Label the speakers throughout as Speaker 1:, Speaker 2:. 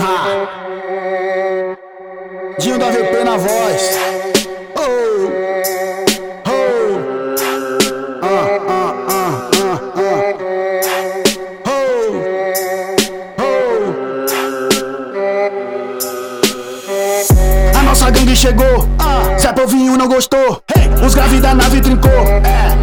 Speaker 1: Ha. Dinho da VP na voz. Oh. Oh. Ah, ah, ah, ah, ah. Oh. Oh. A nossa gangue chegou. Zé Povinho não gostou. Os graves da nave trincou.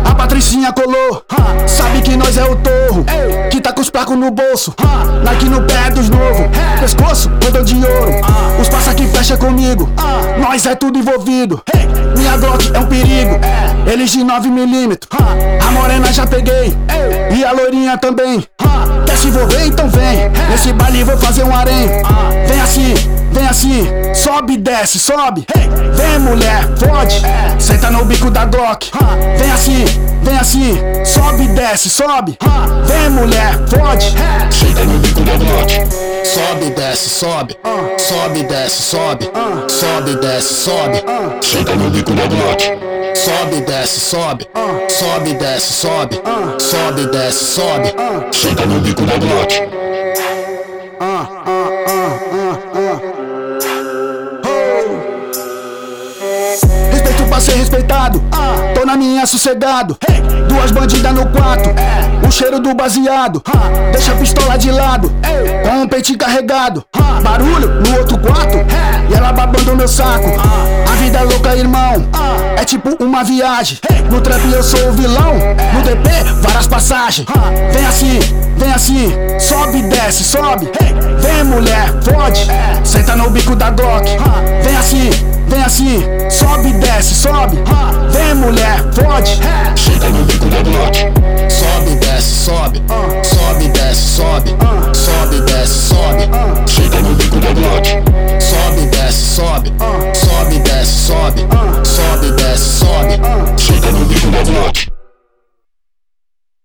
Speaker 1: A Patricinha colou. Sabe que nós é o torro. Que tá com os placos no bolso. Nike no pé dos novo. Pescoço, todo de ouro. Os passa que fecha comigo. Nós é tudo envolvido. Minha Glock é um perigo. Eles de 9mm. A morena já peguei. E a loirinha também. Quer se envolver? Então vem. Nesse baile vou fazer um harém. Vem assim, vem assim. Sobe, desce, sobe. Vem mulher, fode. Bico da Glock. Vem assim, vem assim. Sobe, desce, sobe. Vem mulher, fode.
Speaker 2: Senta no bico da Glock. Sobe, desce, sobe. Sobe, desce, sobe. Sobe, desce, sobe. Senta no bico da Glock. Sobe, desce, sobe. Sobe, desce, sobe. Sobe, desce, sobe. Senta no bico da Glock.
Speaker 1: Ser respeitado. Tô na minha sossegado. Duas bandidas no quarto. O cheiro do baseado. Deixa a pistola de lado. Com um peitinho carregado. Barulho no outro quarto. E ela babando meu saco. A vida é louca, irmão. É tipo uma viagem. No trap eu sou o vilão. No DP, várias passagens. Vem assim, vem assim. Sobe, desce, sobe. Vem mulher, fode. Senta no bico da Glock. Vem assim, vem assim. Desce, sobe. Vem mulher, fode.
Speaker 2: Senta no bico da Glock. Sobe, desce, sobe. Sobe, desce, sobe. Sobe, desce, sobe. Senta no bico da Glock. Sobe, desce, sobe. Sobe, desce, sobe. Sobe, desce, sobe. Senta no bico da Glock.